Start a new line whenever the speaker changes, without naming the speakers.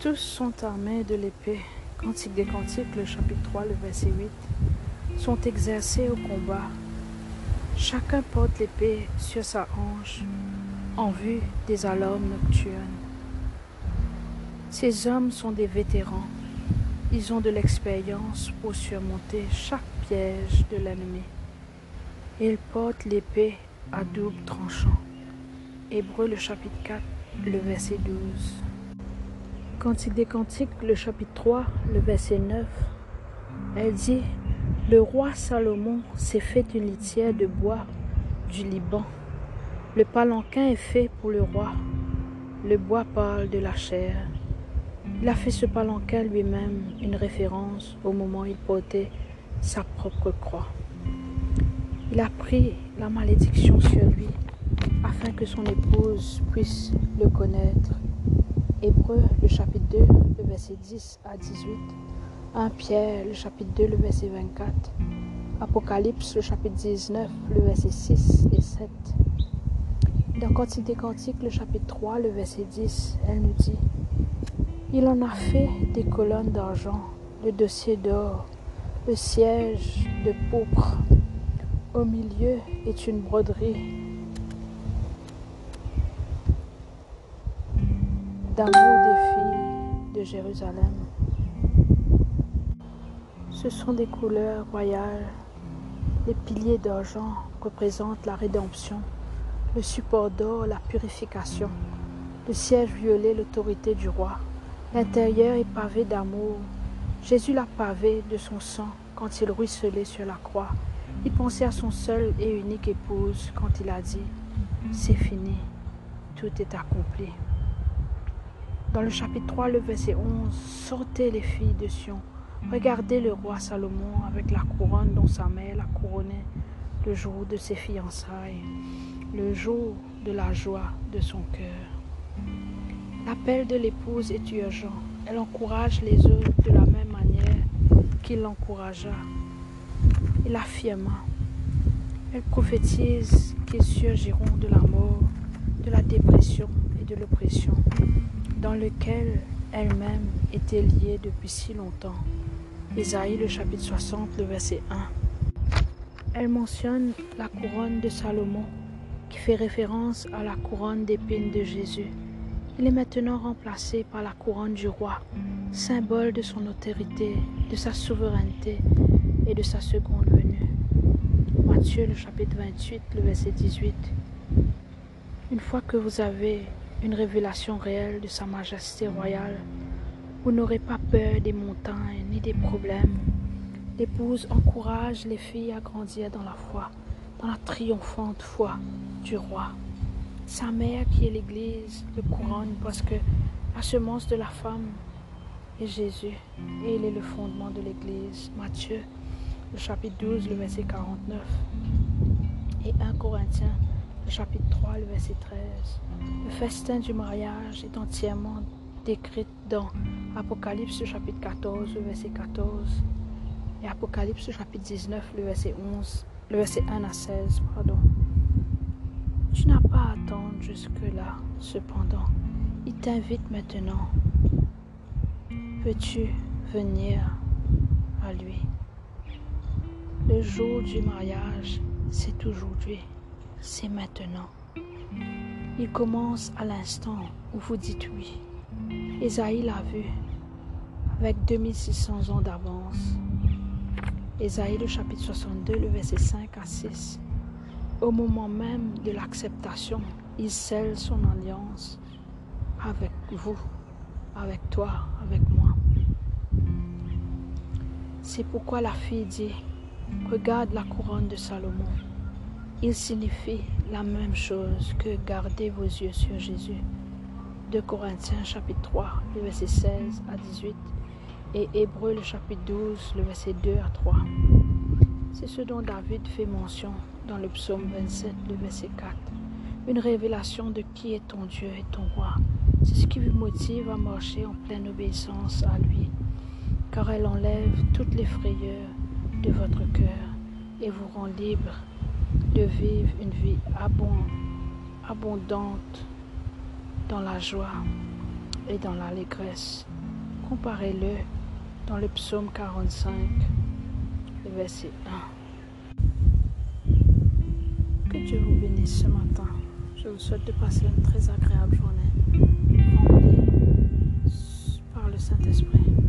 Tous sont armés de l'épée. Cantique des Cantiques, le chapitre 3, le verset 8, sont exercés au combat. Chacun porte l'épée sur sa hanche en vue des alarmes nocturnes. Ces hommes sont des vétérans. Ils ont de l'expérience pour surmonter chaque piège de l'ennemi. Ils portent l'épée à double tranchant. Hébreu le chapitre 4, le verset 12. Cantique des Cantiques, le chapitre 3, le verset 9. Elle dit Le roi Salomon s'est fait une litière de bois du Liban. Le palanquin est fait pour le roi. Le bois parle de la chair. Il a fait ce palanquin lui-même une référence au moment où il portait sa propre croix. Il a pris la malédiction sur lui que son épouse puisse le connaître Hébreu, le chapitre 2, le verset 10 à 18. 1 Pierre, le chapitre 2, le verset 24. Apocalypse, le chapitre 19, le verset 6 et 7. Dans Cantique des Cantiques, le chapitre 3, le verset 10, elle nous dit Il en a fait des colonnes d'argent, le dossier d'or, le siège de pourpre. Au milieu est une broderie d'amour des filles de Jérusalem. Ce sont des couleurs royales. Les piliers d'argent représentent la rédemption, le support d'or, la purification, le siège violet, l'autorité du roi. L'intérieur est pavé d'amour. Jésus l'a pavé de son sang quand il ruisselait sur la croix. Il pensait à son seul et unique épouse quand il a dit, c'est fini, tout est accompli. Dans le chapitre 3, le verset 11, Sortez les filles de Sion, regardez le roi Salomon avec la couronne dont sa mère l'a couronné le jour de ses fiançailles, le jour de la joie de son cœur. L'appel de l'épouse est urgent. Elle encourage les autres de la même manière qu'il l'encouragea. Il affirma. Elle prophétise qu'ils surgiront de la mort, de la dépression et de l'oppression dans lequel elle-même était liée depuis si longtemps. Isaïe le chapitre 60, le verset 1. Elle mentionne la couronne de Salomon, qui fait référence à la couronne d'épines de Jésus. Il est maintenant remplacé par la couronne du roi, symbole de son autorité, de sa souveraineté et de sa seconde venue. Matthieu le chapitre 28, le verset 18. Une fois que vous avez une révélation réelle de Sa Majesté royale. Vous n'aurez pas peur des montagnes ni des problèmes. L'épouse encourage les filles à grandir dans la foi, dans la triomphante foi du roi. Sa mère, qui est l'Église, le couronne parce que la semence de la femme est Jésus et il est le fondement de l'Église. Matthieu, le chapitre 12, le verset 49 et 1 Corinthiens chapitre 3, le verset 13. Le festin du mariage est entièrement décrit dans Apocalypse chapitre 14, le verset 14 et Apocalypse chapitre 19, le verset 11, le verset 1 à 16, pardon. Tu n'as pas à attendre jusque-là, cependant. Il t'invite maintenant. Peux-tu venir à lui? Le jour du mariage, c'est aujourd'hui c'est maintenant. Il commence à l'instant où vous dites oui. Esaïe l'a vu avec 2600 ans d'avance. Esaïe le chapitre 62, le verset 5 à 6. Au moment même de l'acceptation, il scelle son alliance avec vous, avec toi, avec moi. C'est pourquoi la fille dit, regarde la couronne de Salomon il signifie la même chose que gardez vos yeux sur Jésus. De Corinthiens chapitre 3, le verset 16 à 18 et Hébreu chapitre 12, le verset 2 à 3. C'est ce dont David fait mention dans le psaume 27, le verset 4. Une révélation de qui est ton Dieu et ton roi. C'est ce qui vous motive à marcher en pleine obéissance à lui, car elle enlève toutes les frayeurs de votre cœur et vous rend libre de vivre une vie abondante dans la joie. et dans l'allégresse. Comparez-le dans le psaume 45, le verset 1. Que Dieu vous bénisse ce matin. Je vous souhaite de passer une très agréable journée, remplie par le Saint-Esprit.